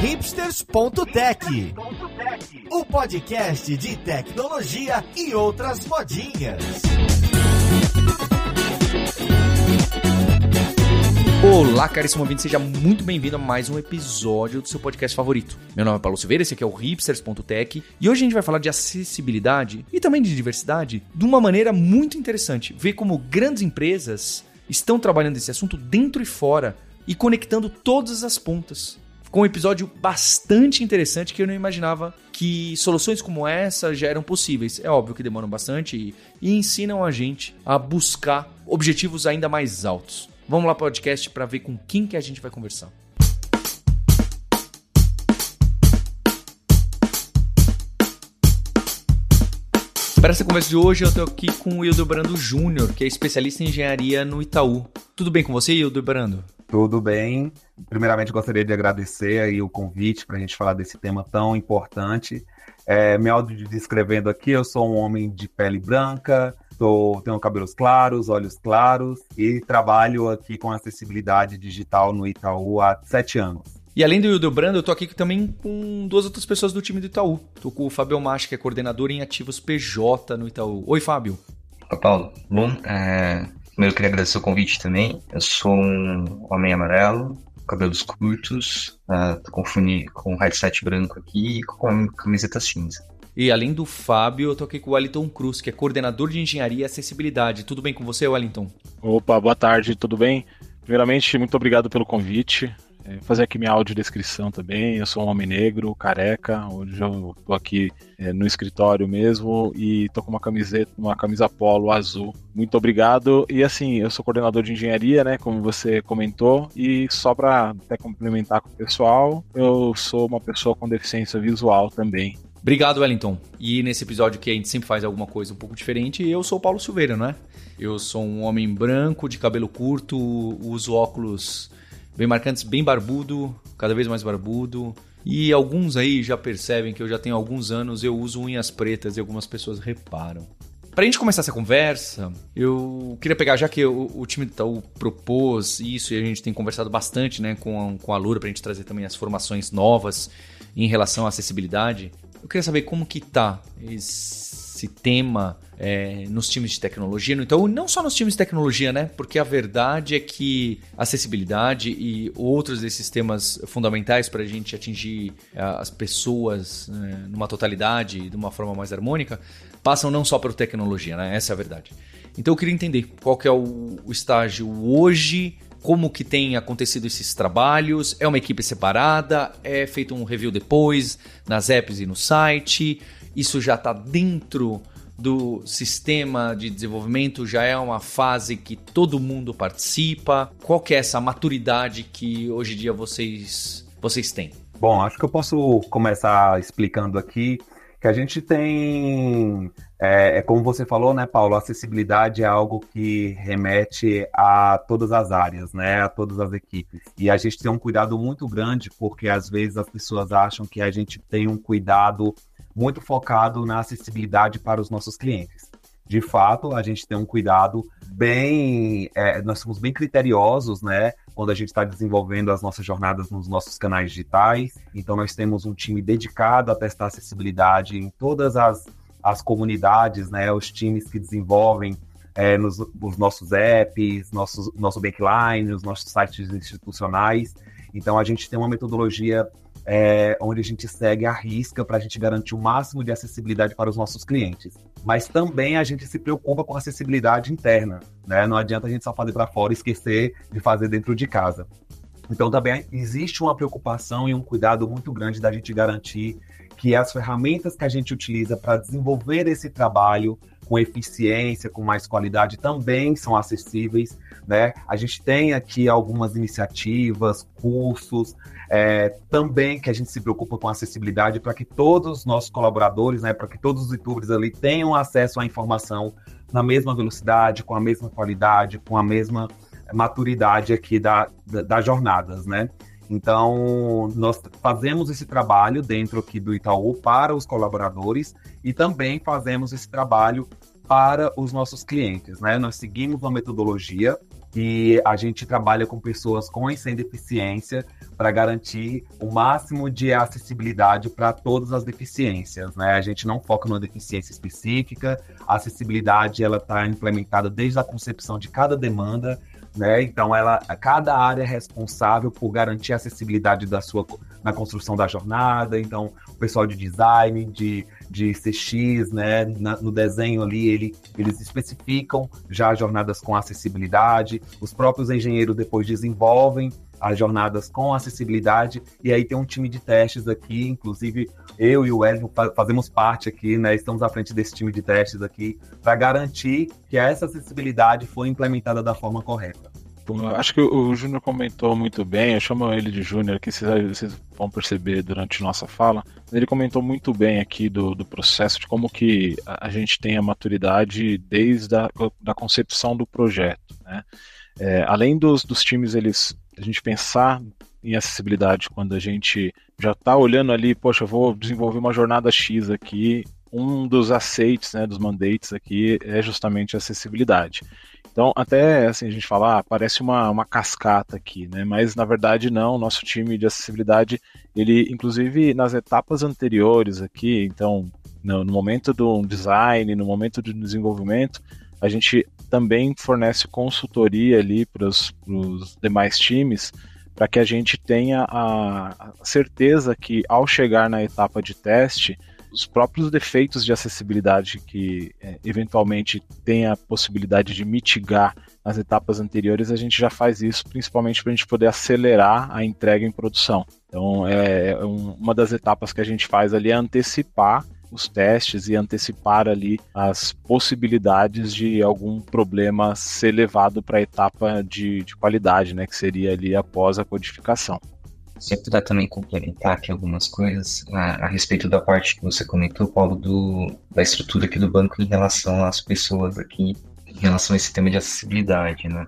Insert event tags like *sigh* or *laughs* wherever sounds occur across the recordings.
hipsters.tech, o podcast de tecnologia e outras modinhas. Olá, caríssimo ouvinte, seja muito bem-vindo a mais um episódio do seu podcast favorito. Meu nome é Paulo Silveira, esse aqui é o hipsters.tech e hoje a gente vai falar de acessibilidade e também de diversidade de uma maneira muito interessante. Ver como grandes empresas estão trabalhando esse assunto dentro e fora e conectando todas as pontas. Ficou um episódio bastante interessante que eu não imaginava que soluções como essa já eram possíveis. É óbvio que demoram bastante e, e ensinam a gente a buscar objetivos ainda mais altos. Vamos lá podcast para ver com quem que a gente vai conversar. Para essa conversa de hoje, eu estou aqui com o Hildebrando Júnior, que é especialista em engenharia no Itaú. Tudo bem com você, Hildebrando? Tudo bem. Primeiramente, gostaria de agradecer aí o convite para a gente falar desse tema tão importante. É, me auto-descrevendo aqui, eu sou um homem de pele branca, tô, tenho cabelos claros, olhos claros e trabalho aqui com acessibilidade digital no Itaú há sete anos. E além do Hildebrando, eu tô aqui também com duas outras pessoas do time do Itaú. Tô com o Fábio Macho, que é coordenador em ativos PJ no Itaú. Oi, Fábio. Oi, Paulo. Bom, é, Primeiro, eu queria agradecer o convite também. Eu sou um homem amarelo, cabelos curtos, uh, tô com fone com headset branco aqui e com camiseta cinza. E além do Fábio, eu tô aqui com o Wellington Cruz, que é coordenador de engenharia e acessibilidade. Tudo bem com você, Wellington? Opa, boa tarde, tudo bem? Primeiramente, muito obrigado pelo convite. É, fazer aqui minha audiodescrição também. Eu sou um homem negro, careca. Hoje eu tô aqui é, no escritório mesmo e tô com uma camiseta, uma camisa polo azul. Muito obrigado. E assim, eu sou coordenador de engenharia, né? Como você comentou. E só para até complementar com o pessoal, eu sou uma pessoa com deficiência visual também. Obrigado, Wellington. E nesse episódio que a gente sempre faz alguma coisa um pouco diferente, eu sou o Paulo Silveira, não é? Eu sou um homem branco, de cabelo curto, uso óculos bem marcantes, bem barbudo, cada vez mais barbudo. E alguns aí já percebem que eu já tenho alguns anos, eu uso unhas pretas e algumas pessoas reparam. Pra gente começar essa conversa, eu queria pegar, já que o, o time do Itaú propôs isso e a gente tem conversado bastante né, com, a, com a Lura pra gente trazer também as formações novas em relação à acessibilidade, eu queria saber como que tá esse tema é, nos times de tecnologia. Então, não só nos times de tecnologia, né? Porque a verdade é que acessibilidade e outros desses temas fundamentais para a gente atingir é, as pessoas né, numa totalidade, de uma forma mais harmônica, passam não só por tecnologia, né? Essa é a verdade. Então, eu queria entender qual que é o, o estágio hoje como que tem acontecido esses trabalhos? É uma equipe separada? É feito um review depois nas apps e no site? Isso já está dentro do sistema de desenvolvimento já é uma fase que todo mundo participa? Qual que é essa maturidade que hoje em dia vocês, vocês têm? Bom, acho que eu posso começar explicando aqui que a gente tem, é, é, como você falou, né, Paulo, acessibilidade é algo que remete a todas as áreas, né, a todas as equipes. E a gente tem um cuidado muito grande porque às vezes as pessoas acham que a gente tem um cuidado muito focado na acessibilidade para os nossos clientes. De fato, a gente tem um cuidado bem, é, nós somos bem criteriosos, né? Quando a gente está desenvolvendo as nossas jornadas nos nossos canais digitais. Então, nós temos um time dedicado a testar acessibilidade em todas as, as comunidades, né? Os times que desenvolvem é, nos, os nossos apps, nossos, nosso backline, os nossos sites institucionais. Então, a gente tem uma metodologia é, onde a gente segue a risca para a gente garantir o máximo de acessibilidade para os nossos clientes. Mas também a gente se preocupa com a acessibilidade interna, né? Não adianta a gente só fazer para fora e esquecer de fazer dentro de casa. Então também existe uma preocupação e um cuidado muito grande da gente garantir que as ferramentas que a gente utiliza para desenvolver esse trabalho com eficiência, com mais qualidade, também são acessíveis. Né? A gente tem aqui algumas iniciativas, cursos, é, também que a gente se preocupa com acessibilidade para que todos os nossos colaboradores, né, para que todos os youtubers ali tenham acesso à informação na mesma velocidade, com a mesma qualidade, com a mesma maturidade aqui da, da, das jornadas, né? Então, nós fazemos esse trabalho dentro aqui do Itaú para os colaboradores e também fazemos esse trabalho para os nossos clientes, né? Nós seguimos uma metodologia que a gente trabalha com pessoas com e sem deficiência para garantir o máximo de acessibilidade para todas as deficiências, né? A gente não foca numa deficiência específica, a acessibilidade ela está implementada desde a concepção de cada demanda, né? Então ela, cada área é responsável por garantir a acessibilidade da sua na construção da jornada. Então o pessoal de design, de de CX, né? Na, no desenho ali, ele, eles especificam já jornadas com acessibilidade. Os próprios engenheiros depois desenvolvem as jornadas com acessibilidade, e aí tem um time de testes aqui, inclusive eu e o Wellington fazemos parte aqui, né? Estamos à frente desse time de testes aqui, para garantir que essa acessibilidade foi implementada da forma correta. Acho que o Júnior comentou muito bem, eu chamo ele de Júnior aqui, vocês vão perceber durante nossa fala. Ele comentou muito bem aqui do, do processo, de como que a gente tem a maturidade desde a da concepção do projeto. Né? É, além dos, dos times, eles a gente pensar em acessibilidade quando a gente já está olhando ali, poxa, vou desenvolver uma jornada X aqui, um dos aceites, né, dos mandates aqui é justamente a acessibilidade. Então, até assim, a gente fala, ah, parece uma, uma cascata aqui, né? Mas na verdade não, nosso time de acessibilidade, ele, inclusive nas etapas anteriores aqui, então, no, no momento do design, no momento do desenvolvimento, a gente também fornece consultoria ali para os demais times para que a gente tenha a certeza que ao chegar na etapa de teste, os próprios defeitos de acessibilidade que é, eventualmente tem a possibilidade de mitigar nas etapas anteriores, a gente já faz isso principalmente para a gente poder acelerar a entrega em produção. Então, é, é uma das etapas que a gente faz ali é antecipar os testes e antecipar ali as possibilidades de algum problema ser levado para a etapa de, de qualidade, né, que seria ali após a codificação. Se eu puder também complementar aqui algumas coisas a, a, respeito da parte que você comentou, Paulo, do, da estrutura aqui do banco em relação às pessoas aqui, em relação a esse tema de acessibilidade, né?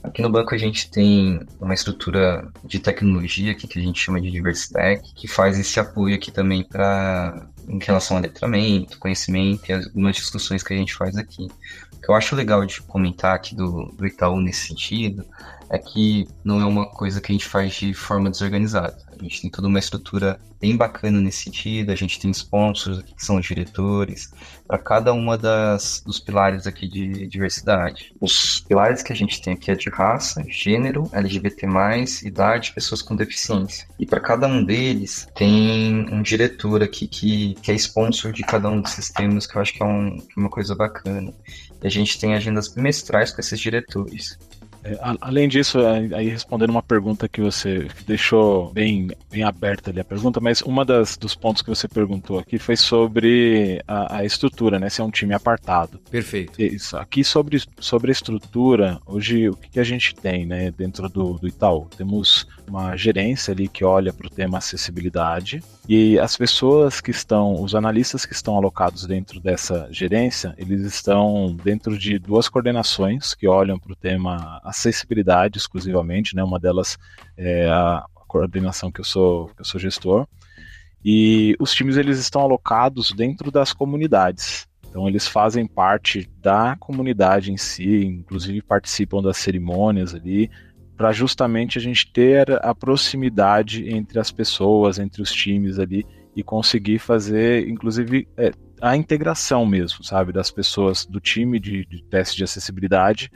Aqui no banco a gente tem uma estrutura de tecnologia aqui que a gente chama de Diversitech, que faz esse apoio aqui também para em relação a letramento, conhecimento e algumas discussões que a gente faz aqui. O que eu acho legal de comentar aqui do, do Itaú nesse sentido é que não é uma coisa que a gente faz de forma desorganizada. A gente tem toda uma estrutura bem bacana nesse sentido, a gente tem sponsors que são os diretores, para cada uma das dos pilares aqui de diversidade. Os pilares que a gente tem aqui é de raça, gênero, LGBT+, idade, pessoas com deficiência. E para cada um deles tem um diretor aqui que, que é sponsor de cada um desses temas, que eu acho que é, um, é uma coisa bacana. E a gente tem agendas bimestrais com esses diretores. É, além disso, aí respondendo uma pergunta que você deixou bem, bem aberta ali a pergunta, mas uma das dos pontos que você perguntou aqui foi sobre a, a estrutura, né? Se é um time apartado. Perfeito. Isso. Aqui sobre, sobre a estrutura, hoje o que, que a gente tem, né, dentro do, do Itaú? Temos uma gerência ali que olha para o tema acessibilidade e as pessoas que estão, os analistas que estão alocados dentro dessa gerência, eles estão dentro de duas coordenações que olham para o tema acessibilidade exclusivamente, né? Uma delas é a coordenação que eu sou, que eu sou gestor. E os times eles estão alocados dentro das comunidades. Então eles fazem parte da comunidade em si, inclusive participam das cerimônias ali, para justamente a gente ter a proximidade entre as pessoas, entre os times ali e conseguir fazer, inclusive, é, a integração mesmo, sabe, das pessoas do time de, de teste de acessibilidade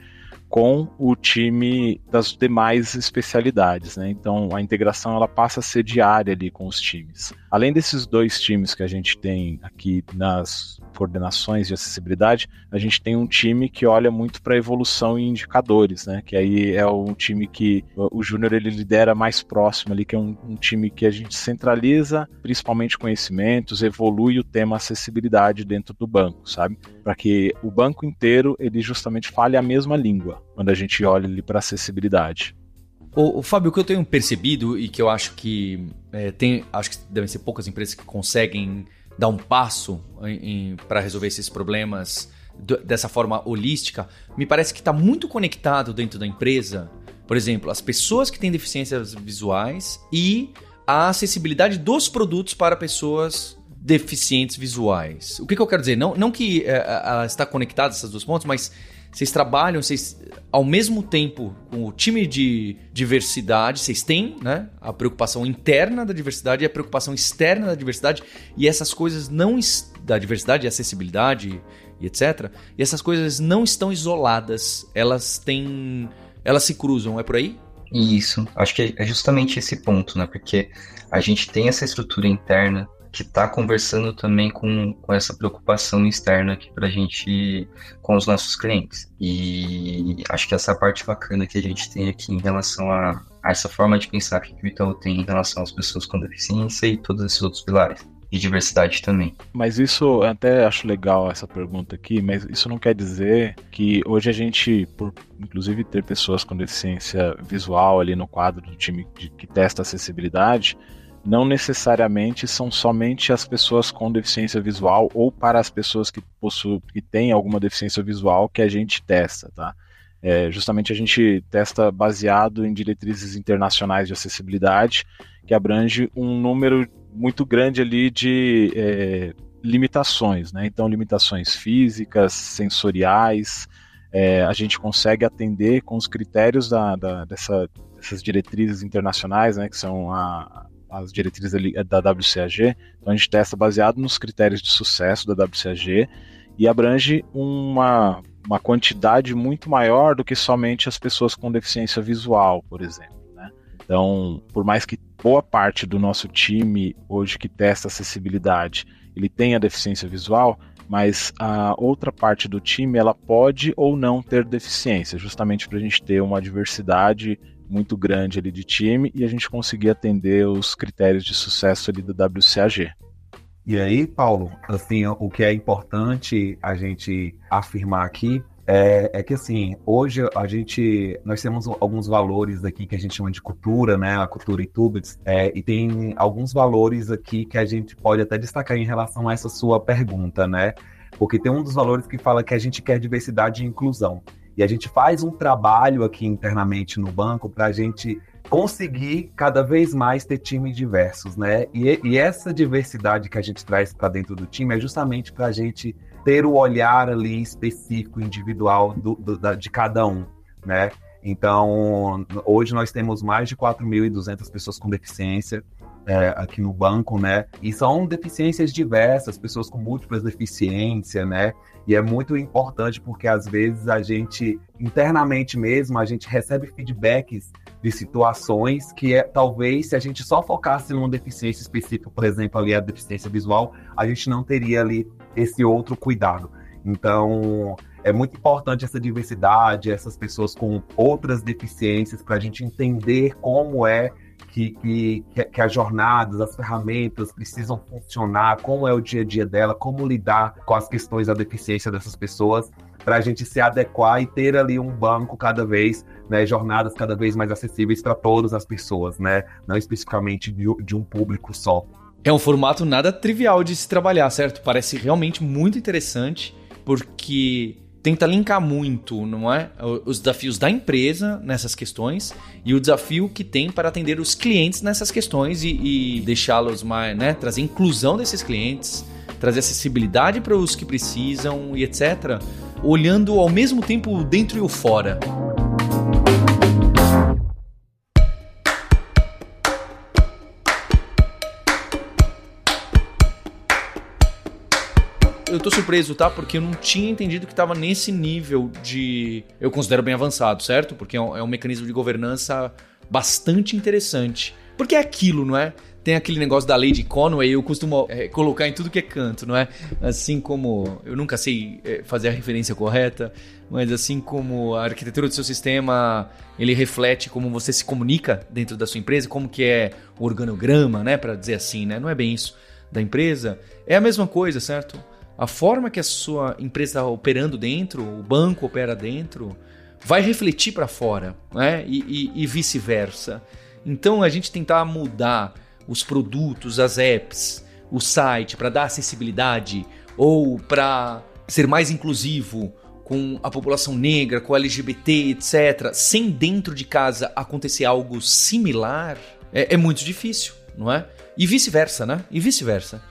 com o time das demais especialidades, né? Então a integração ela passa a ser diária ali com os times. Além desses dois times que a gente tem aqui nas coordenações de acessibilidade, a gente tem um time que olha muito para evolução e indicadores, né? Que aí é um time que o Júnior ele lidera mais próximo ali, que é um, um time que a gente centraliza principalmente conhecimentos, evolui o tema acessibilidade dentro do banco, sabe? Para que o banco inteiro ele justamente fale a mesma língua quando a gente olha ali para acessibilidade. O, o, Fábio, o que eu tenho percebido e que eu acho que é, tem, acho que devem ser poucas empresas que conseguem dar um passo para resolver esses problemas dessa forma holística, me parece que está muito conectado dentro da empresa. Por exemplo, as pessoas que têm deficiências visuais e a acessibilidade dos produtos para pessoas deficientes visuais. O que, que eu quero dizer? Não, não que é, está conectado essas duas pontos, mas Vocês trabalham, vocês ao mesmo tempo com o time de diversidade, vocês têm, né, a preocupação interna da diversidade e a preocupação externa da diversidade, e essas coisas não da diversidade e acessibilidade e etc. E essas coisas não estão isoladas, elas têm elas se cruzam, é por aí? Isso, acho que é justamente esse ponto, né? Porque a gente tem essa estrutura interna que está conversando também com, com essa preocupação externa aqui para a gente, com os nossos clientes. E acho que essa é parte bacana que a gente tem aqui em relação a, a essa forma de pensar que o Itaú tem em relação às pessoas com deficiência e todos esses outros pilares e diversidade também. Mas isso, até acho legal essa pergunta aqui, mas isso não quer dizer que hoje a gente, por inclusive ter pessoas com deficiência visual ali no quadro do time que testa acessibilidade, não necessariamente são somente as pessoas com deficiência visual ou para as pessoas que possuem, que têm alguma deficiência visual que a gente testa, tá? É, justamente a gente testa baseado em diretrizes internacionais de acessibilidade que abrange um número muito grande ali de é, limitações, né? Então, limitações físicas, sensoriais, é, a gente consegue atender com os critérios da, da, dessa, dessas diretrizes internacionais, né? Que são a, as diretrizes da WCAG. Então, a gente testa baseado nos critérios de sucesso da WCAG e abrange uma, uma quantidade muito maior do que somente as pessoas com deficiência visual, por exemplo. Né? Então, por mais que boa parte do nosso time hoje que testa acessibilidade ele tenha deficiência visual, mas a outra parte do time ela pode ou não ter deficiência, justamente para a gente ter uma diversidade muito grande ali de time e a gente conseguir atender os critérios de sucesso ali do WCAG. E aí, Paulo, assim, o que é importante a gente afirmar aqui é, é, que assim, hoje a gente, nós temos alguns valores aqui que a gente chama de cultura, né, a cultura Itubits, é, e tem alguns valores aqui que a gente pode até destacar em relação a essa sua pergunta, né, porque tem um dos valores que fala que a gente quer diversidade e inclusão, e a gente faz um trabalho aqui internamente no banco para a gente conseguir cada vez mais ter times diversos, né, e, e essa diversidade que a gente traz para dentro do time é justamente para a gente ter o olhar ali específico, individual do, do, da, de cada um, né? Então, hoje nós temos mais de 4.200 pessoas com deficiência é, aqui no banco, né? E são deficiências diversas, pessoas com múltiplas deficiências, né? E é muito importante porque às vezes a gente, internamente mesmo, a gente recebe feedbacks de situações que é, talvez se a gente só focasse numa deficiência específica, por exemplo, ali a deficiência visual, a gente não teria ali esse outro cuidado. Então, é muito importante essa diversidade, essas pessoas com outras deficiências, para a gente entender como é que, que, que as jornadas, as ferramentas precisam funcionar, como é o dia a dia dela, como lidar com as questões da deficiência dessas pessoas, para a gente se adequar e ter ali um banco cada vez, né, jornadas cada vez mais acessíveis para todas as pessoas, né, não especificamente de, de um público só. É um formato nada trivial de se trabalhar, certo? Parece realmente muito interessante, porque tenta linkar muito, não é? Os desafios da empresa nessas questões e o desafio que tem para atender os clientes nessas questões e, e deixá-los mais, né? Trazer inclusão desses clientes, trazer acessibilidade para os que precisam e etc. Olhando ao mesmo tempo dentro e o fora. Tô surpreso, tá? Porque eu não tinha entendido que tava nesse nível de. Eu considero bem avançado, certo? Porque é um, é um mecanismo de governança bastante interessante. Porque é aquilo, não é? Tem aquele negócio da lei de Conway, eu costumo é, colocar em tudo que é canto, não é? Assim como. Eu nunca sei é, fazer a referência correta, mas assim como a arquitetura do seu sistema ele reflete como você se comunica dentro da sua empresa, como que é o organograma, né? Para dizer assim, né? Não é bem isso da empresa. É a mesma coisa, certo? A forma que a sua empresa está operando dentro, o banco opera dentro, vai refletir para fora, né? E, e, e vice-versa. Então a gente tentar mudar os produtos, as apps, o site para dar acessibilidade ou para ser mais inclusivo com a população negra, com LGBT, etc., sem dentro de casa acontecer algo similar, é, é muito difícil, não é? E vice-versa, né? E vice-versa.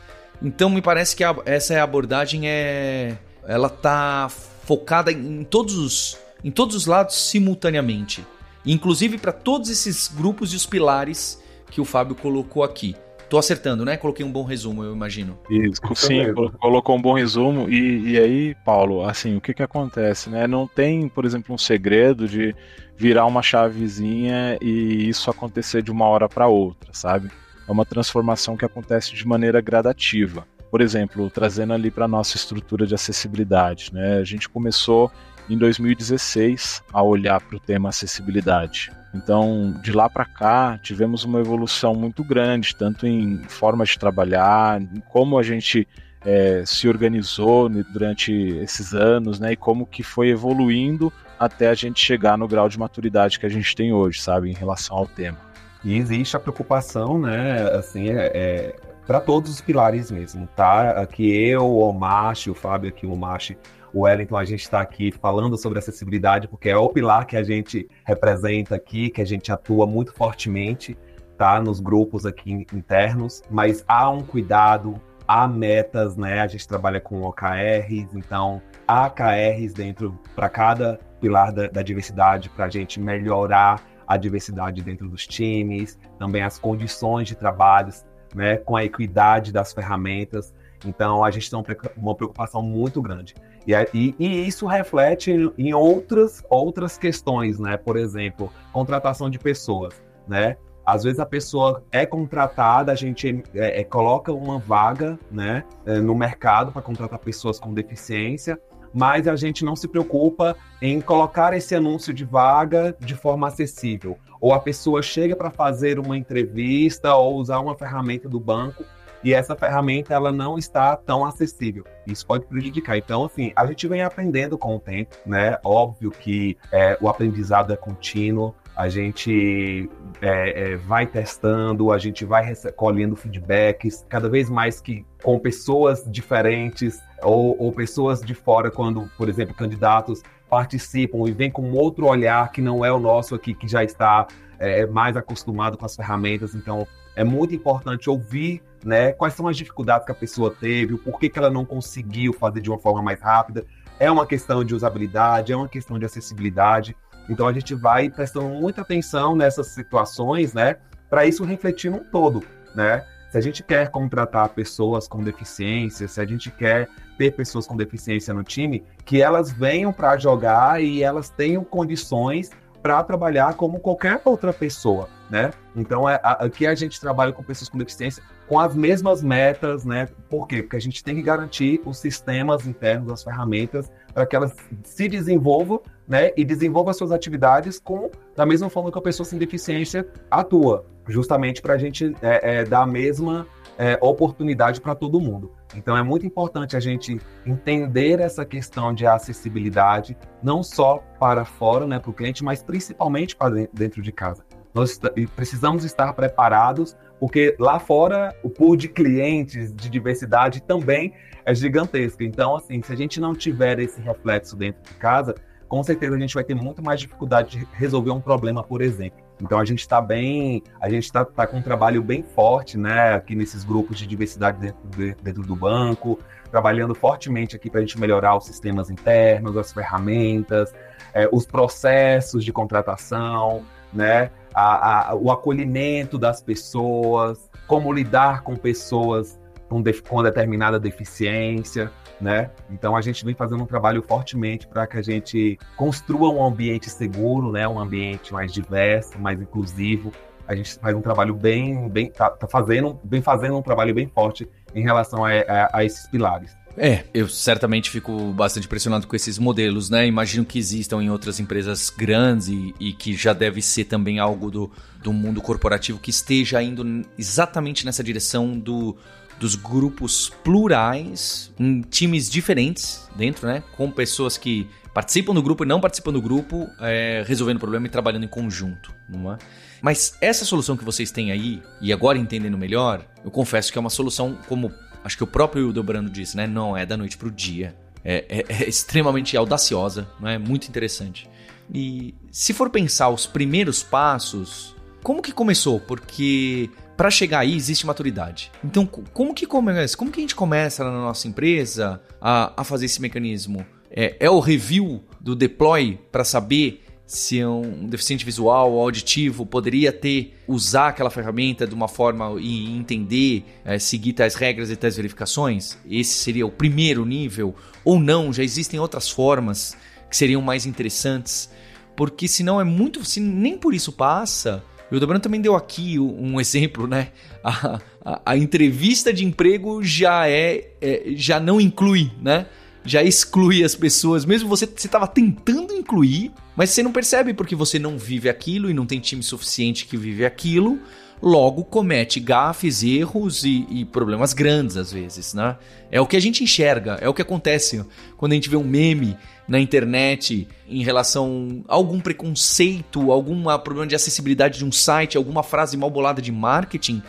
Então me parece que a, essa abordagem é ela tá focada em todos os, em todos os lados simultaneamente. Inclusive para todos esses grupos e os pilares que o Fábio colocou aqui. Tô acertando, né? Coloquei um bom resumo, eu imagino. Isso, sim, colocou um bom resumo. E, e aí, Paulo, assim, o que que acontece, né? Não tem, por exemplo, um segredo de virar uma chavezinha e isso acontecer de uma hora para outra, sabe? É uma transformação que acontece de maneira gradativa. Por exemplo, trazendo ali para nossa estrutura de acessibilidade, né? A gente começou em 2016 a olhar para o tema acessibilidade. Então, de lá para cá, tivemos uma evolução muito grande, tanto em forma de trabalhar, em como a gente é, se organizou durante esses anos, né, e como que foi evoluindo até a gente chegar no grau de maturidade que a gente tem hoje, sabe, em relação ao tema. E existe a preocupação, né, assim, é, é para todos os pilares mesmo, tá? Aqui eu, o Omachi, o Fábio aqui, o Omachi, o Wellington, a gente está aqui falando sobre acessibilidade, porque é o pilar que a gente representa aqui, que a gente atua muito fortemente, tá? Nos grupos aqui internos, mas há um cuidado, há metas, né? A gente trabalha com OKRs, então há KRs dentro para cada pilar da, da diversidade para a gente melhorar a diversidade dentro dos times, também as condições de trabalho, né? Com a equidade das ferramentas. Então a gente tem uma preocupação muito grande. E, e, e, isso reflete em outras, outras questões, né? Por exemplo, contratação de pessoas, né? Às vezes a pessoa é contratada, a gente é, é, coloca uma vaga né, é, no mercado para contratar pessoas com deficiência, mas a gente não se preocupa em colocar esse anúncio de vaga de forma acessível. Ou a pessoa chega para fazer uma entrevista ou usar uma ferramenta do banco e essa ferramenta ela não está tão acessível. Isso pode prejudicar. Então, assim, a gente vem aprendendo com o tempo, né? Óbvio que é, o aprendizado é contínuo, a gente é, é, vai testando, a gente vai colhendo feedbacks, cada vez mais que com pessoas diferentes ou, ou pessoas de fora, quando, por exemplo, candidatos participam e vêm com outro olhar que não é o nosso aqui, que já está é, mais acostumado com as ferramentas. Então, é muito importante ouvir né? Quais são as dificuldades que a pessoa teve, o porquê que ela não conseguiu fazer de uma forma mais rápida. É uma questão de usabilidade, é uma questão de acessibilidade. Então a gente vai prestando muita atenção nessas situações, né? Para isso refletir num todo, né? Se a gente quer contratar pessoas com deficiência, se a gente quer ter pessoas com deficiência no time, que elas venham para jogar e elas tenham condições para trabalhar como qualquer outra pessoa, né? Então, é, aqui a gente trabalha com pessoas com deficiência com as mesmas metas, né? Por quê? Porque a gente tem que garantir os sistemas internos, as ferramentas, para que elas se desenvolvam, né? E desenvolvam suas atividades com da mesma forma que a pessoa sem deficiência atua, justamente para a gente é, é, dar a mesma é, oportunidade para todo mundo. Então é muito importante a gente entender essa questão de acessibilidade, não só para fora, né, para o cliente, mas principalmente para dentro de casa. Nós precisamos estar preparados, porque lá fora o pool de clientes de diversidade também é gigantesco. Então, assim, se a gente não tiver esse reflexo dentro de casa, com certeza a gente vai ter muito mais dificuldade de resolver um problema, por exemplo. Então a gente está bem, a gente está tá com um trabalho bem forte, né, aqui nesses grupos de diversidade dentro, de, dentro do banco, trabalhando fortemente aqui para a gente melhorar os sistemas internos, as ferramentas, é, os processos de contratação, né, a, a, o acolhimento das pessoas, como lidar com pessoas com, com determinada deficiência né? Então a gente vem fazendo um trabalho fortemente para que a gente construa um ambiente seguro, né? Um ambiente mais diverso, mais inclusivo. A gente faz um trabalho bem, bem, tá, tá fazendo, bem fazendo um trabalho bem forte em relação a, a, a esses pilares. É, eu certamente fico bastante impressionado com esses modelos, né? Imagino que existam em outras empresas grandes e, e, que já deve ser também algo do, do mundo corporativo que esteja indo exatamente nessa direção do, dos grupos plurais, em times diferentes dentro, né? Com pessoas que participam do grupo e não participam do grupo, é, resolvendo o problema e trabalhando em conjunto, não é? Mas essa solução que vocês têm aí, e agora entendendo melhor, eu confesso que é uma solução, como acho que o próprio Hildebrando disse, né? Não é da noite para o dia. É, é, é, extremamente audaciosa, não é? Muito interessante. E se for pensar os primeiros passos, como que começou? Porque para chegar aí existe maturidade. Então, como que começa? Como que a gente começa na nossa empresa a, a fazer esse mecanismo? É, é o review do deploy para saber se um deficiente visual ou auditivo poderia ter usar aquela ferramenta de uma forma e entender, é, seguir tais regras e tais verificações? Esse seria o primeiro nível? Ou não? Já existem outras formas que seriam mais interessantes? Porque senão é muito. Se nem por isso passa. E o Dobrano também deu aqui um exemplo, né? *laughs* A, a, a entrevista de emprego já é, é, já não inclui, né? já exclui as pessoas, mesmo você estava tentando incluir, mas você não percebe porque você não vive aquilo e não tem time suficiente que vive aquilo, logo comete gafes, erros e, e, problemas grandes às vezes, né? É o que a gente enxerga, é o que acontece quando a gente vê um meme na internet em relação a algum preconceito, algum problema de acessibilidade de um site, alguma frase mal bolada de marketing.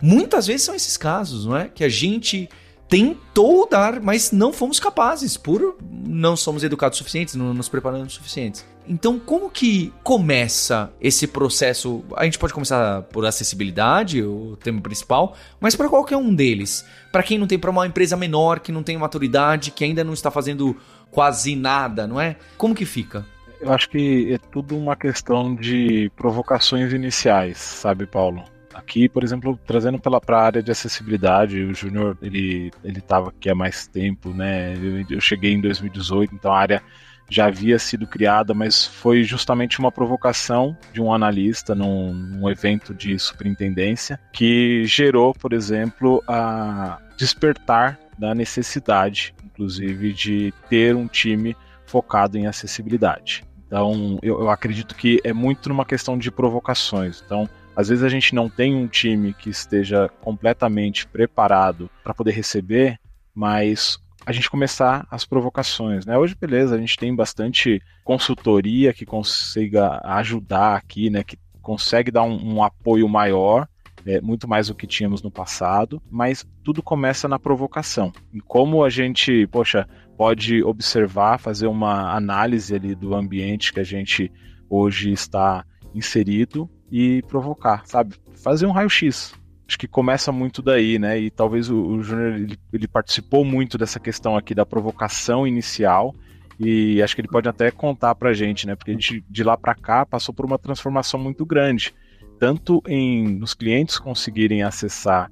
Muitas vezes são esses casos, não é? Que a gente tentou dar, mas não fomos capazes, por não somos educados suficientes, não nos preparando suficientes. Então, como que começa esse processo? A gente pode começar por acessibilidade, o tema principal, mas para qualquer um deles. Para quem não tem, para uma empresa menor, que não tem maturidade, que ainda não está fazendo quase nada, não é? Como que fica? Eu acho que é tudo uma questão de provocações iniciais, sabe, Paulo? Aqui, por exemplo, trazendo para a área de acessibilidade, o Júnior ele estava aqui há mais tempo, né? Eu, eu cheguei em 2018, então a área já havia sido criada, mas foi justamente uma provocação de um analista num, num, evento de superintendência que gerou, por exemplo, a despertar da necessidade, inclusive, de ter um time focado em acessibilidade. Então, eu, eu acredito que é muito numa questão de provocações. Então, às vezes a gente não tem um time que esteja completamente preparado para poder receber, mas a gente começar as provocações, né? Hoje, beleza, a gente tem bastante consultoria que consiga ajudar aqui, né? Que consegue dar um, um apoio maior, é, muito mais do que tínhamos no passado, mas tudo começa na provocação. E como a gente, poxa, pode observar, fazer uma análise ali do ambiente que a gente hoje está inserido e provocar, sabe? Fazer um raio-x. Acho que começa muito daí, né? E talvez o, o Júnior ele, ele participou muito dessa questão aqui da provocação inicial e acho que ele pode até contar pra gente, né? Porque a gente de lá para cá passou por uma transformação muito grande, tanto em nos clientes conseguirem acessar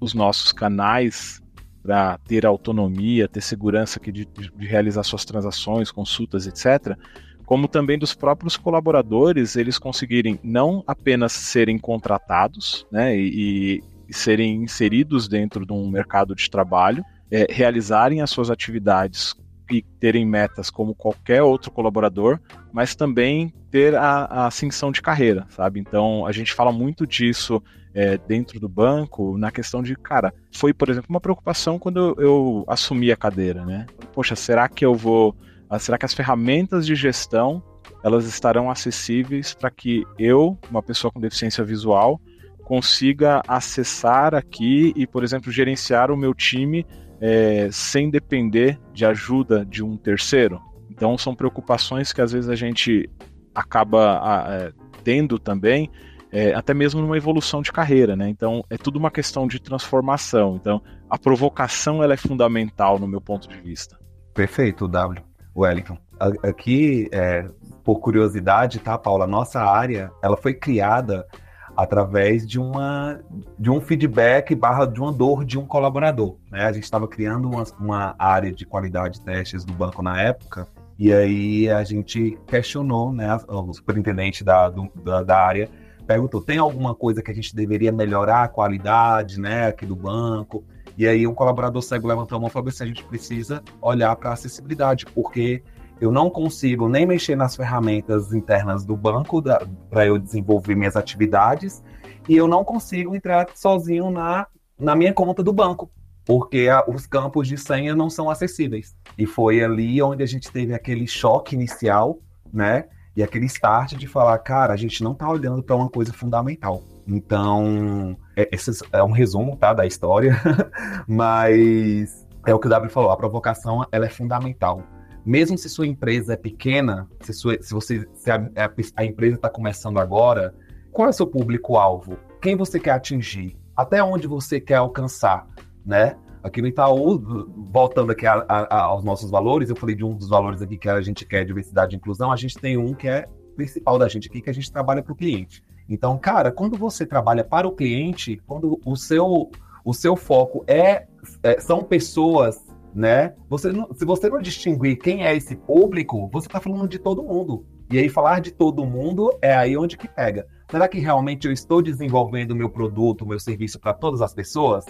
os nossos canais para ter autonomia, ter segurança aqui de, de, realizar suas transações, consultas, etc como também dos próprios colaboradores eles conseguirem não apenas serem contratados né, e, e serem inseridos dentro de um mercado de trabalho, é, realizarem as suas atividades e terem metas como qualquer outro colaborador, mas também ter a, a ascensão de carreira, sabe? Então a gente fala muito disso é, dentro do banco na questão de, cara, foi por exemplo uma preocupação quando eu, eu assumi a cadeira, né? Poxa, será que eu vou será que as ferramentas de gestão elas estarão acessíveis para que eu, uma pessoa com deficiência visual, consiga acessar aqui e, por exemplo, gerenciar o meu time é, sem depender de ajuda de um terceiro? Então, são preocupações que às vezes a gente acaba a, é, tendo também, é, até mesmo numa evolução de carreira, né? Então, é tudo uma questão de transformação. Então, a provocação ela é fundamental no meu ponto de vista. Perfeito, W. Wellington. Aqui, é, por curiosidade, tá, Paula? Nossa área, ela foi criada através de uma de um feedback barra de uma dor de um colaborador. Né? A gente estava criando uma, uma, área de qualidade de testes do banco na época, e aí a gente questionou, né, o superintendente da, do, da, da, área perguntou, tem alguma coisa que a gente deveria melhorar a qualidade, né, aqui do banco? E aí um colaborador cego levantou a mão e falou assim, a gente precisa olhar para a acessibilidade, porque eu não consigo nem mexer nas ferramentas internas do banco para eu desenvolver minhas atividades e eu não consigo entrar sozinho na, na minha conta do banco, porque a, os campos de senha não são acessíveis. E foi ali onde a gente teve aquele choque inicial, né? E aquele start de falar, cara, a gente não está olhando para uma coisa fundamental. Então, esse é um resumo, tá, da história, *laughs* mas é o que o W falou, a provocação, ela é fundamental. Mesmo se sua empresa é pequena, se, sua, se você se a, a, a empresa está começando agora, qual é o seu público-alvo? Quem você quer atingir? Até onde você quer alcançar, né? Aqui no Itaú, voltando aqui a, a, aos nossos valores, eu falei de um dos valores aqui que a gente quer diversidade e inclusão, a gente tem um que é principal da gente aqui, que a gente trabalha para o cliente. Então, cara, quando você trabalha para o cliente, quando o seu, o seu foco é, é são pessoas, né? Você não, se você não distinguir quem é esse público, você está falando de todo mundo. E aí falar de todo mundo é aí onde que pega. Será que realmente eu estou desenvolvendo meu produto, meu serviço para todas as pessoas?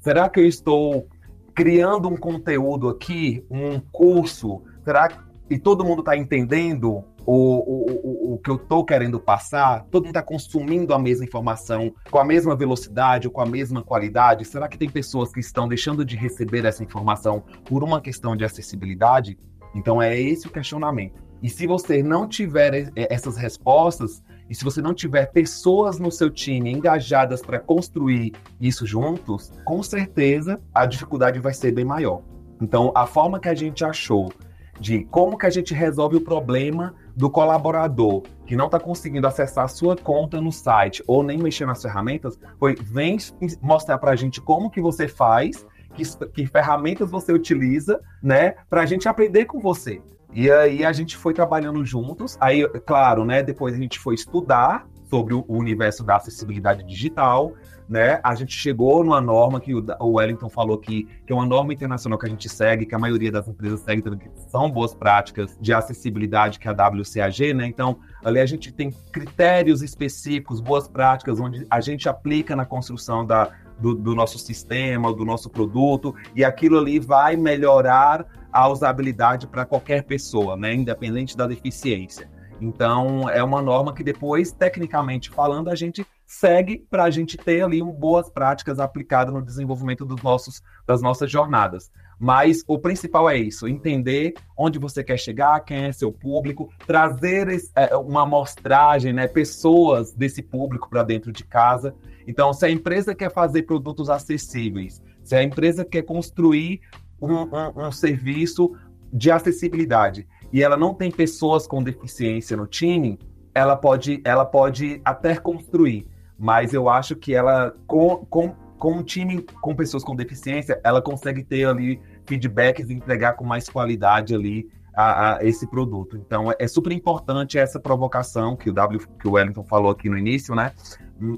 Será que eu estou criando um conteúdo aqui, um curso? Será que e todo mundo está entendendo o, o, o, o, que eu estou querendo passar? Todo mundo está consumindo a mesma informação com a mesma velocidade ou com a mesma qualidade? Será que tem pessoas que estão deixando de receber essa informação por uma questão de acessibilidade? Então é esse o questionamento. E se você não tiver essas respostas, e se você não tiver pessoas no seu time engajadas para construir isso juntos, com certeza a dificuldade vai ser bem maior. Então, a forma que a gente achou de como que a gente resolve o problema do colaborador que não está conseguindo acessar a sua conta no site ou nem mexer nas ferramentas, foi vem mostrar para a gente como que você faz, que, que ferramentas você utiliza, né, para a gente aprender com você. E aí a gente foi trabalhando juntos. Aí, claro, né? Depois a gente foi estudar sobre o universo da acessibilidade digital, né? A gente chegou numa norma que o Wellington falou que, que é uma norma internacional que a gente segue, que a maioria das empresas segue, que são boas práticas de acessibilidade, que é a WCAG, né? Então, ali a gente tem critérios específicos, boas práticas, onde a gente aplica na construção da, do, do nosso sistema, do nosso produto, e aquilo ali vai melhorar a usabilidade para qualquer pessoa, né, independente da deficiência. Então, é uma norma que depois, tecnicamente falando, a gente segue para a gente ter ali boas práticas aplicadas no desenvolvimento dos nossos, das nossas jornadas. Mas o principal é isso: entender onde você quer chegar, quem é seu público, trazer é, uma amostragem, né, pessoas desse público para dentro de casa. Então, se a empresa quer fazer produtos acessíveis, se a empresa quer construir um, um, um serviço de acessibilidade e ela não tem pessoas com deficiência no time, ela pode, ela pode até construir, mas eu acho que ela, com, com, com um time com pessoas com deficiência, ela consegue ter ali feedbacks e entregar com mais qualidade ali a, a, esse produto. Então é, super importante essa provocação que o W que o Wellington falou aqui no início, né?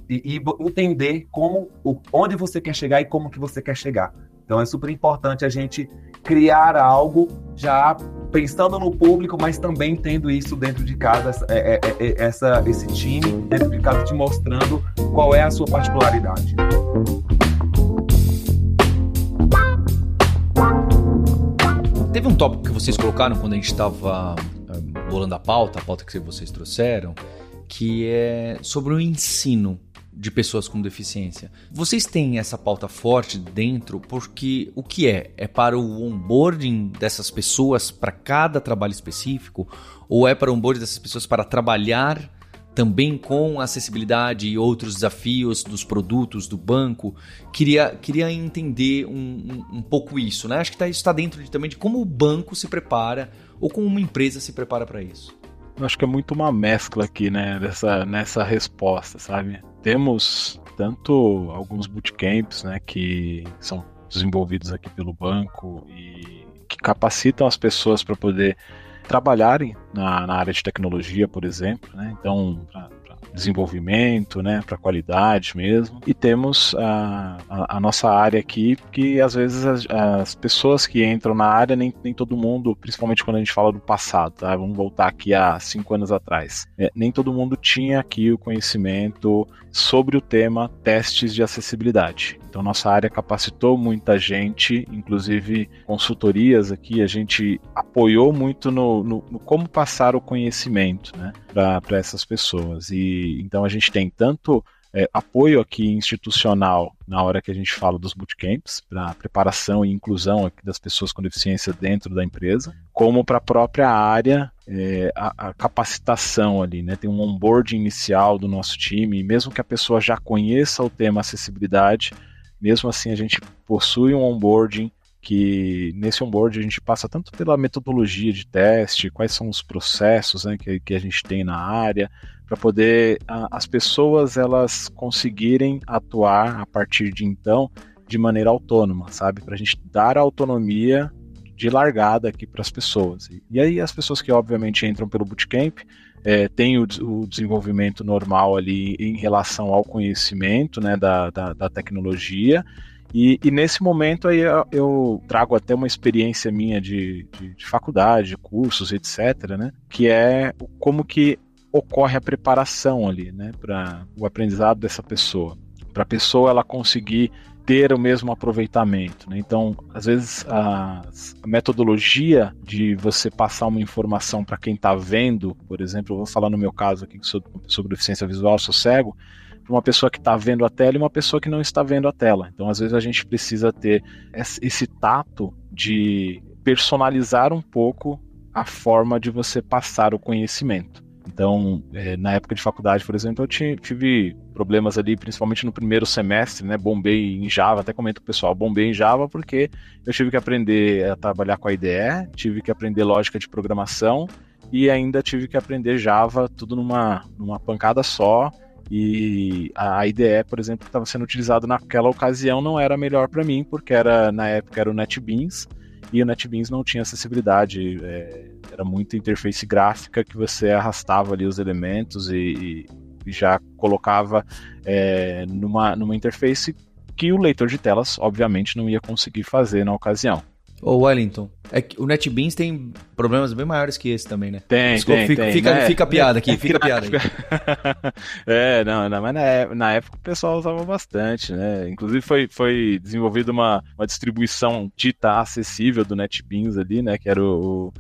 E, e entender como, o, onde você quer chegar e como que você quer chegar. Então é super importante a gente criar algo já pensando no público, mas também tendo isso dentro de casa, é, é, é, essa, esse time dentro de casa te mostrando qual é a sua particularidade. Teve um tópico que vocês colocaram quando a gente estava eh, bolando a pauta, a pauta que vocês trouxeram, que é sobre o ensino de pessoas com deficiência. Vocês têm essa pauta forte dentro porque o que é? É para o onboarding dessas pessoas para cada trabalho específico? Ou é para o onboarding dessas pessoas para trabalhar também com acessibilidade e outros desafios dos produtos do banco? Queria, queria entender um, um, um pouco isso, né? Acho que tá, isso está dentro de, também de como o banco se prepara ou como uma empresa se prepara para isso. Eu acho que é muito uma mescla aqui, né, dessa, nessa resposta, sabe? Temos tanto alguns bootcamps, né, que são desenvolvidos aqui pelo banco e que capacitam as pessoas para poder trabalharem na, na, área de tecnologia, por exemplo, né? Então, pra, desenvolvimento, né, para qualidade mesmo. E temos a, a, a, nossa área aqui, que às vezes as, as, pessoas que entram na área, nem, nem todo mundo, principalmente quando a gente fala do passado, tá? Vamos voltar aqui a cinco anos atrás. É, nem todo mundo tinha aqui o conhecimento sobre o tema testes de acessibilidade. Então, nossa área capacitou muita gente, inclusive consultorias aqui, a gente apoiou muito no, no, no como passar o conhecimento né, para essas pessoas. E então a gente tem tanto é, apoio aqui institucional na hora que a gente fala dos bootcamps, para preparação e inclusão das pessoas com deficiência dentro da empresa, como para a própria área, é, a, a, capacitação ali, né? Tem um onboard inicial do nosso time, mesmo que a pessoa já conheça o tema acessibilidade, mesmo assim, a gente possui um onboarding que nesse onboard a gente passa tanto pela metodologia de teste, quais são os processos né, que, que a gente tem na área, para poder a, as pessoas elas conseguirem atuar a partir de então de maneira autônoma, sabe? Para a gente dar autonomia de largada aqui para as pessoas. E aí as pessoas que obviamente entram pelo bootcamp é, têm o, o, desenvolvimento normal ali em relação ao conhecimento né, da, da, da tecnologia. E, e, nesse momento aí eu, eu, trago até uma experiência minha de, de, de faculdade, cursos, etc., né? Que é como que ocorre a preparação ali, né? Para o aprendizado dessa pessoa. Para a pessoa ela conseguir ter o mesmo aproveitamento. Né? Então, às vezes, a, a, metodologia de você passar uma informação para quem está vendo, por exemplo, eu vou falar no meu caso aqui, que sou sobre deficiência visual, sou cego, para uma pessoa que está vendo a tela e uma pessoa que não está vendo a tela. Então, às vezes, a gente precisa ter esse tato de personalizar um pouco a forma de você passar o conhecimento. Então, é, na época de faculdade, por exemplo, eu tive problemas ali, principalmente no primeiro semestre, né? Bombei em Java, até comento com o pessoal, bombei em Java porque eu tive que aprender a trabalhar com a IDE, tive que aprender lógica de programação e ainda tive que aprender Java tudo numa, numa pancada só. E a IDE, por exemplo, que estava sendo utilizado naquela ocasião não era melhor para mim, porque era na época era o NetBeans e o NetBeans não tinha acessibilidade, é, era muita interface gráfica que você arrastava ali os elementos e, e já colocava é, numa, numa interface que o leitor de telas, obviamente, não ia conseguir fazer na ocasião. Ô Wellington, é que o NetBeans tem problemas bem maiores que esse também, né? Tem, Desculpa, tem, fica, tem. Fica, né? fica piada aqui, *laughs* fica piada aí. *laughs* é, não, não, mas na, na, época o pessoal usava bastante, né? Inclusive foi, foi desenvolvida uma, uma distribuição dita acessível do NetBeans ali, né? Que era o,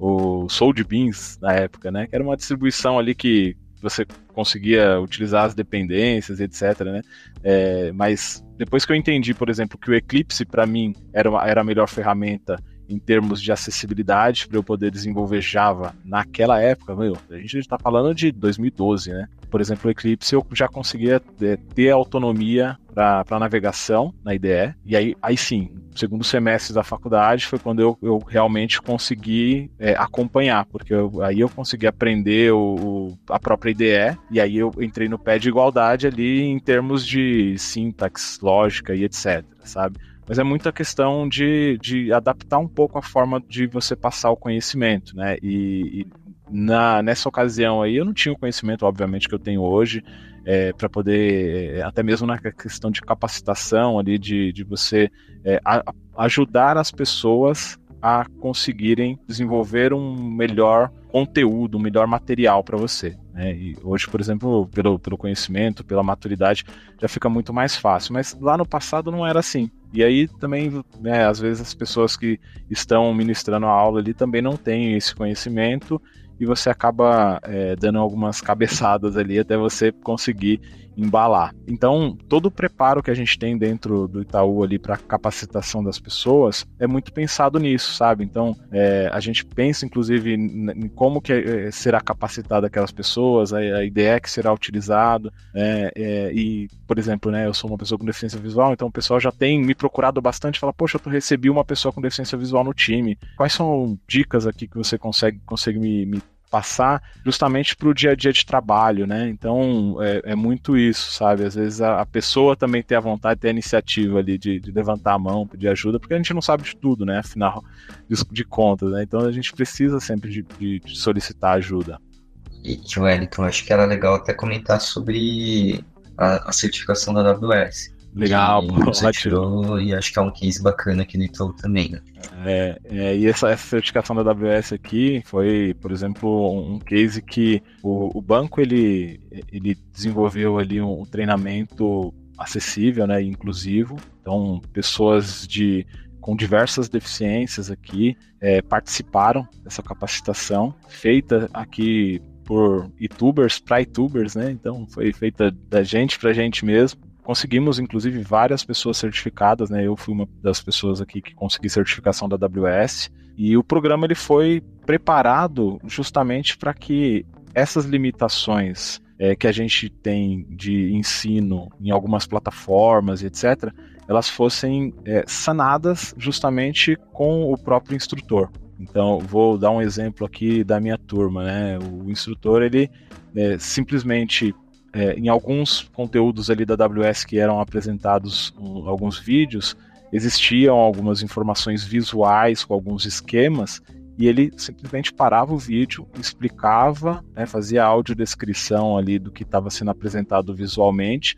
o, o SoldBeans na época, né? Que era uma distribuição ali que você conseguia utilizar as dependências, etc, né? É, mas depois que eu entendi, por exemplo, que o Eclipse para mim era, uma, era a melhor ferramenta em termos de acessibilidade para eu poder desenvolver Java naquela época, meu, a gente está falando de 2012, né? Por exemplo, o Eclipse eu já conseguia é, ter autonomia para navegação na IDE, e aí, aí sim, segundo semestre da faculdade foi quando eu, eu realmente consegui é, acompanhar, porque eu, aí eu consegui aprender o, o, a própria IDE, e aí eu entrei no pé de igualdade ali em termos de sintaxe, lógica e etc, sabe? Mas é muita questão de, de adaptar um pouco a forma de você passar o conhecimento, né? E, e na, nessa ocasião aí eu não tinha o conhecimento, obviamente, que eu tenho hoje, é, para poder, é, até mesmo na questão de capacitação ali, de, de você é, a, ajudar as pessoas a conseguirem desenvolver um melhor conteúdo, um melhor material para você. Né? E hoje, por exemplo, pelo, pelo conhecimento, pela maturidade, já fica muito mais fácil. Mas lá no passado não era assim. E aí também, né, às vezes as pessoas que estão ministrando a aula ali também não têm esse conhecimento e você acaba é, dando algumas cabeçadas ali até você conseguir embalar. Então, todo o preparo que a gente tem dentro do Itaú ali para capacitação das pessoas é muito pensado nisso, sabe? Então, é, a gente pensa inclusive em como que é, será capacitada aquelas pessoas, a, a ideia que será utilizado, né? é, e, por exemplo, né, eu sou uma pessoa com deficiência visual, então o pessoal já tem me procurado bastante, fala, poxa, eu recebi uma pessoa com deficiência visual no time. Quais são dicas aqui que você consegue, consegue me, me passar justamente para o dia a dia de trabalho, né? Então é, é muito isso, sabe? Às vezes a, a, pessoa também tem a vontade, tem a iniciativa ali de, de, levantar a mão, pedir ajuda, porque a gente não sabe de tudo, né? Afinal de, de contas, né? Então a gente precisa sempre de, de, de solicitar ajuda. E, Wellington, acho que era legal até comentar sobre a, a certificação da AWS. Legal, você tirou, e acho que é um case bacana aqui no Itaú também, né? É, é, e essa, essa, certificação da AWS aqui foi, por exemplo, um case que o, o banco ele, ele desenvolveu ali um, um treinamento acessível, né, inclusivo. Então, pessoas de com diversas deficiências aqui é, participaram dessa capacitação feita aqui por youtubers para youtubers, né? Então foi feita da gente para gente mesmo conseguimos inclusive várias pessoas certificadas, né? Eu fui uma das pessoas aqui que consegui certificação da AWS e o programa ele foi preparado justamente para que essas limitações é, que a gente tem de ensino em algumas plataformas etc, elas fossem é, sanadas justamente com o próprio instrutor. Então, vou dar um exemplo aqui da minha turma, né? O instrutor ele é, simplesmente é, em alguns conteúdos ali da AWS que eram apresentados, um, alguns vídeos, existiam algumas informações visuais com alguns esquemas e ele simplesmente parava o vídeo, explicava, né, fazia audiodescrição ali do que estava sendo apresentado visualmente,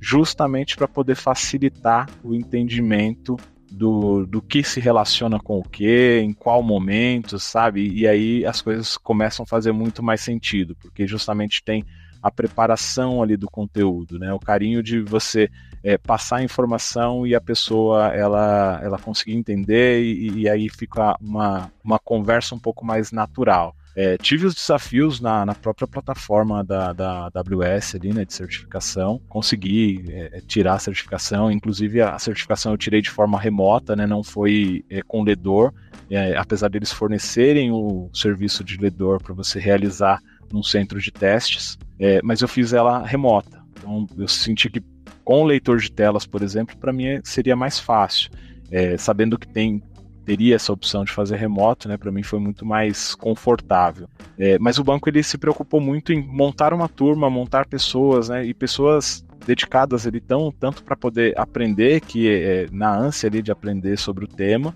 justamente para poder facilitar o entendimento do, do que se relaciona com o que, em qual momento, sabe? E aí as coisas começam a fazer muito mais sentido, porque justamente tem a preparação ali do conteúdo, né? O carinho de você é, passar a informação e a pessoa ela, ela conseguir entender e, e aí fica uma, uma conversa um pouco mais natural. É, tive os desafios na, na própria plataforma da, da AWS ali, né, de certificação. Consegui é, tirar a certificação, inclusive a certificação eu tirei de forma remota, né, não foi é, com ledor, é, apesar deles fornecerem o serviço de ledor para você realizar num centro de testes, é, mas eu fiz ela remota. Então eu senti que com o leitor de telas, por exemplo, para mim seria mais fácil. É, sabendo que tem teria essa opção de fazer remoto, né? Para mim foi muito mais confortável. É, mas o banco ele se preocupou muito em montar uma turma, montar pessoas, né? E pessoas dedicadas ali tão tanto para poder aprender, que é, na ânsia ali de aprender sobre o tema,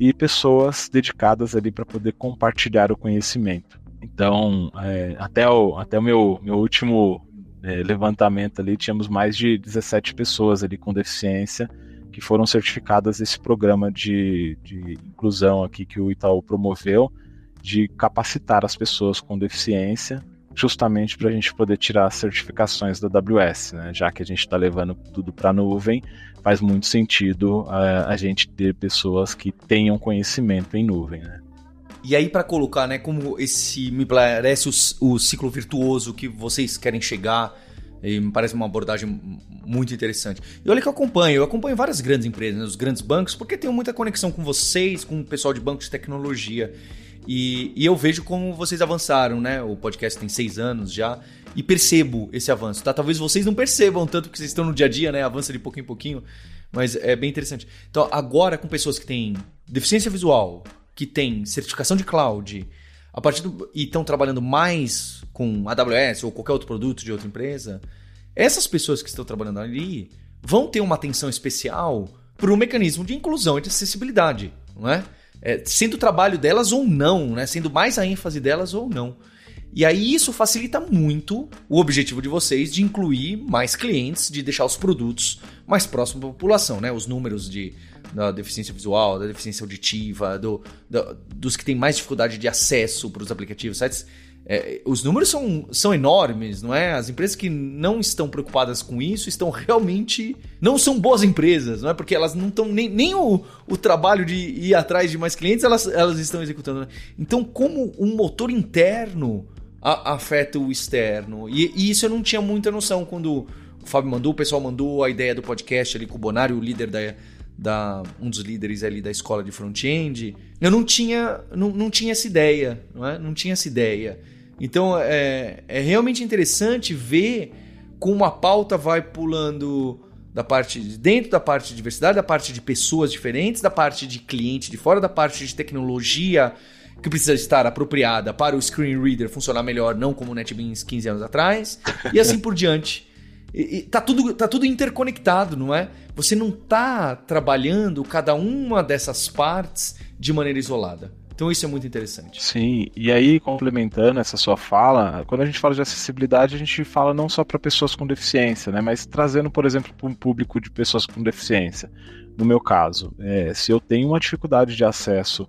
e pessoas dedicadas ali para poder compartilhar o conhecimento. Então, é, até o, até o meu, meu último é, levantamento ali, tínhamos mais de 17 pessoas ali com deficiência que foram certificadas desse programa de, de inclusão aqui que o Itaú promoveu, de capacitar as pessoas com deficiência, justamente para a gente poder tirar as certificações da AWS, né? já que a gente está levando tudo para a nuvem, faz muito sentido a, eh, a gente ter pessoas que tenham conhecimento em nuvem. Né? E aí, para colocar, né, como esse me parece o, o ciclo virtuoso que vocês querem chegar e me parece uma abordagem muito interessante. E olha que eu acompanho, eu acompanho várias grandes empresas, né, os grandes bancos, porque tenho muita conexão com vocês, com o pessoal de bancos de tecnologia. E, e, eu vejo como vocês avançaram, né? O podcast tem seis anos já. E percebo esse avanço, tá? Talvez vocês não percebam tanto que vocês estão no dia a dia, né? Avança de pouquinho em pouquinho. Mas é bem interessante. Então, agora com pessoas que têm deficiência visual, que têm certificação de cloud, a partir do, e estão trabalhando mais com AWS ou qualquer outro produto de outra empresa, essas pessoas que estão trabalhando ali vão ter uma atenção especial para o mecanismo de inclusão e de acessibilidade, não é? é? Sendo o trabalho delas ou não, né? Sendo mais a ênfase delas ou não. E aí isso facilita muito o objetivo de vocês de incluir mais clientes, de deixar os produtos mais próximos da população, né? Os números de, da deficiência visual, da deficiência auditiva, do, do dos que têm mais dificuldade de acesso para os aplicativos, sites. É, os números são, são enormes, não é? As empresas que não estão preocupadas com isso estão realmente. não são boas empresas, não é? Porque elas não estão. Nem, nem o, o trabalho de ir atrás de mais clientes elas, elas estão executando. Né? Então, como um motor interno a, afeta o externo? E, e, isso eu não tinha muita noção quando o Fábio mandou, o pessoal mandou a ideia do podcast ali com o Bonário, o líder da da um dos líderes ali da escola de front-end, eu não tinha, não, não tinha essa ideia, não, é? não tinha essa ideia. Então é, é realmente interessante ver como a pauta vai pulando da parte de dentro da parte de diversidade, da parte de pessoas diferentes, da parte de cliente de fora, da parte de tecnologia que precisa estar apropriada para o screen reader funcionar melhor, não como o NetBeans 15 anos atrás, e assim por diante. E, e, tá, tudo, tá tudo interconectado, não é? Você não tá trabalhando cada uma dessas partes de maneira isolada. Então isso é muito interessante. Sim, e aí complementando essa sua fala, quando a gente fala de acessibilidade, a gente fala não só para pessoas com deficiência, né, mas trazendo, por exemplo, para um público de pessoas com deficiência. No meu caso, é, se eu tenho uma dificuldade de acesso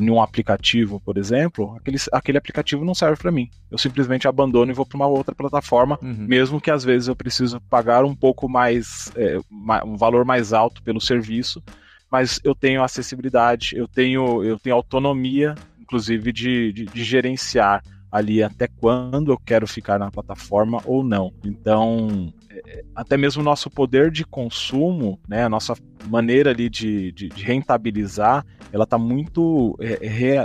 num aplicativo, por exemplo, aquele, aquele aplicativo não serve para mim. Eu simplesmente abandono e vou para uma outra plataforma, uhum. mesmo que às vezes eu preciso pagar um pouco mais, é, um valor mais alto pelo serviço, mas eu tenho acessibilidade, eu tenho, eu tenho autonomia, inclusive de, de, de gerenciar ali até quando eu quero ficar na plataforma ou não. Então, até mesmo o nosso poder de consumo, né, a nossa maneira ali de, de, de rentabilizar, ela está muito é,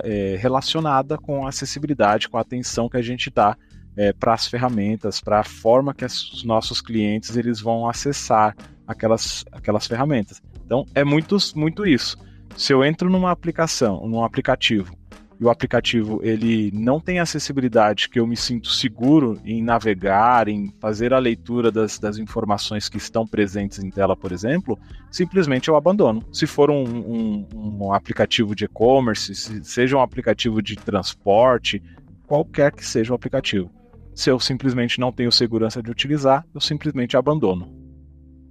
é, relacionada com a acessibilidade, com a atenção que a gente dá é, para as ferramentas, para a forma que os nossos clientes eles vão acessar aquelas, aquelas ferramentas. Então é muito, muito isso. Se eu entro numa aplicação, num aplicativo e o aplicativo ele não tem acessibilidade que eu me sinto seguro em navegar, em fazer a leitura das, das informações que estão presentes em tela, por exemplo, simplesmente eu abandono. Se for um, um, um aplicativo de e-commerce, se seja um aplicativo de transporte, qualquer que seja o aplicativo. Se eu simplesmente não tenho segurança de utilizar, eu simplesmente abandono.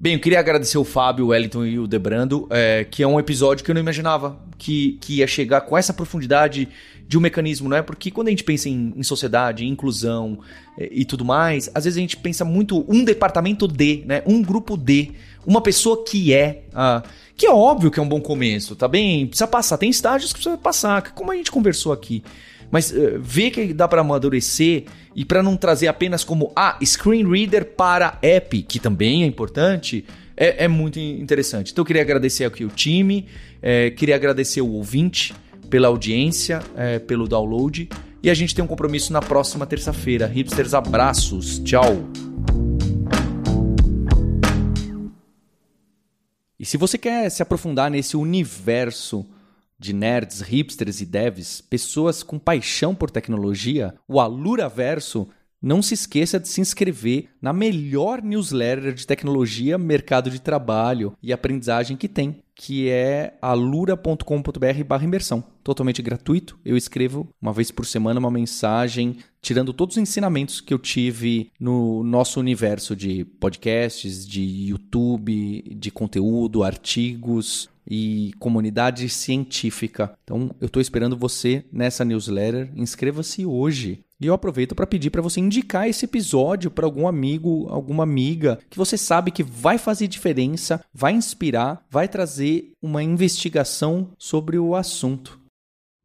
Bem, eu queria agradecer o Fábio, o Wellington e o Debrando, é, que é um episódio que eu não imaginava que, que ia chegar com essa profundidade de um mecanismo, não é? Porque quando a gente pensa em, em sociedade, em inclusão é, e tudo mais, às vezes a gente pensa muito um departamento de, né? Um grupo de, uma pessoa que é. Ah, que é óbvio que é um bom começo, tá bem? Precisa passar, tem estágios que precisa passar, como a gente conversou aqui. Mas uh, ver que dá para amadurecer e para não trazer apenas como ah, screen reader para app, que também é importante, é, é muito interessante. Então eu queria agradecer aqui o time, é, queria agradecer o ouvinte pela audiência, é, pelo download. E a gente tem um compromisso na próxima terça-feira. Hipsters, abraços. Tchau. E se você quer se aprofundar nesse universo de nerds, hipsters e devs, pessoas com paixão por tecnologia, o Alura Verso, não se esqueça de se inscrever na melhor newsletter de tecnologia, mercado de trabalho e aprendizagem que tem, que é alura.com.br imersão. Totalmente gratuito. Eu escrevo uma vez por semana uma mensagem tirando todos os ensinamentos que eu tive no nosso universo de podcasts, de YouTube, de conteúdo, artigos, e comunidade científica. Então, eu estou esperando você nessa newsletter. Inscreva-se hoje. E eu aproveito para pedir para você indicar esse episódio para algum amigo, alguma amiga que você sabe que vai fazer diferença, vai inspirar, vai trazer uma investigação sobre o assunto.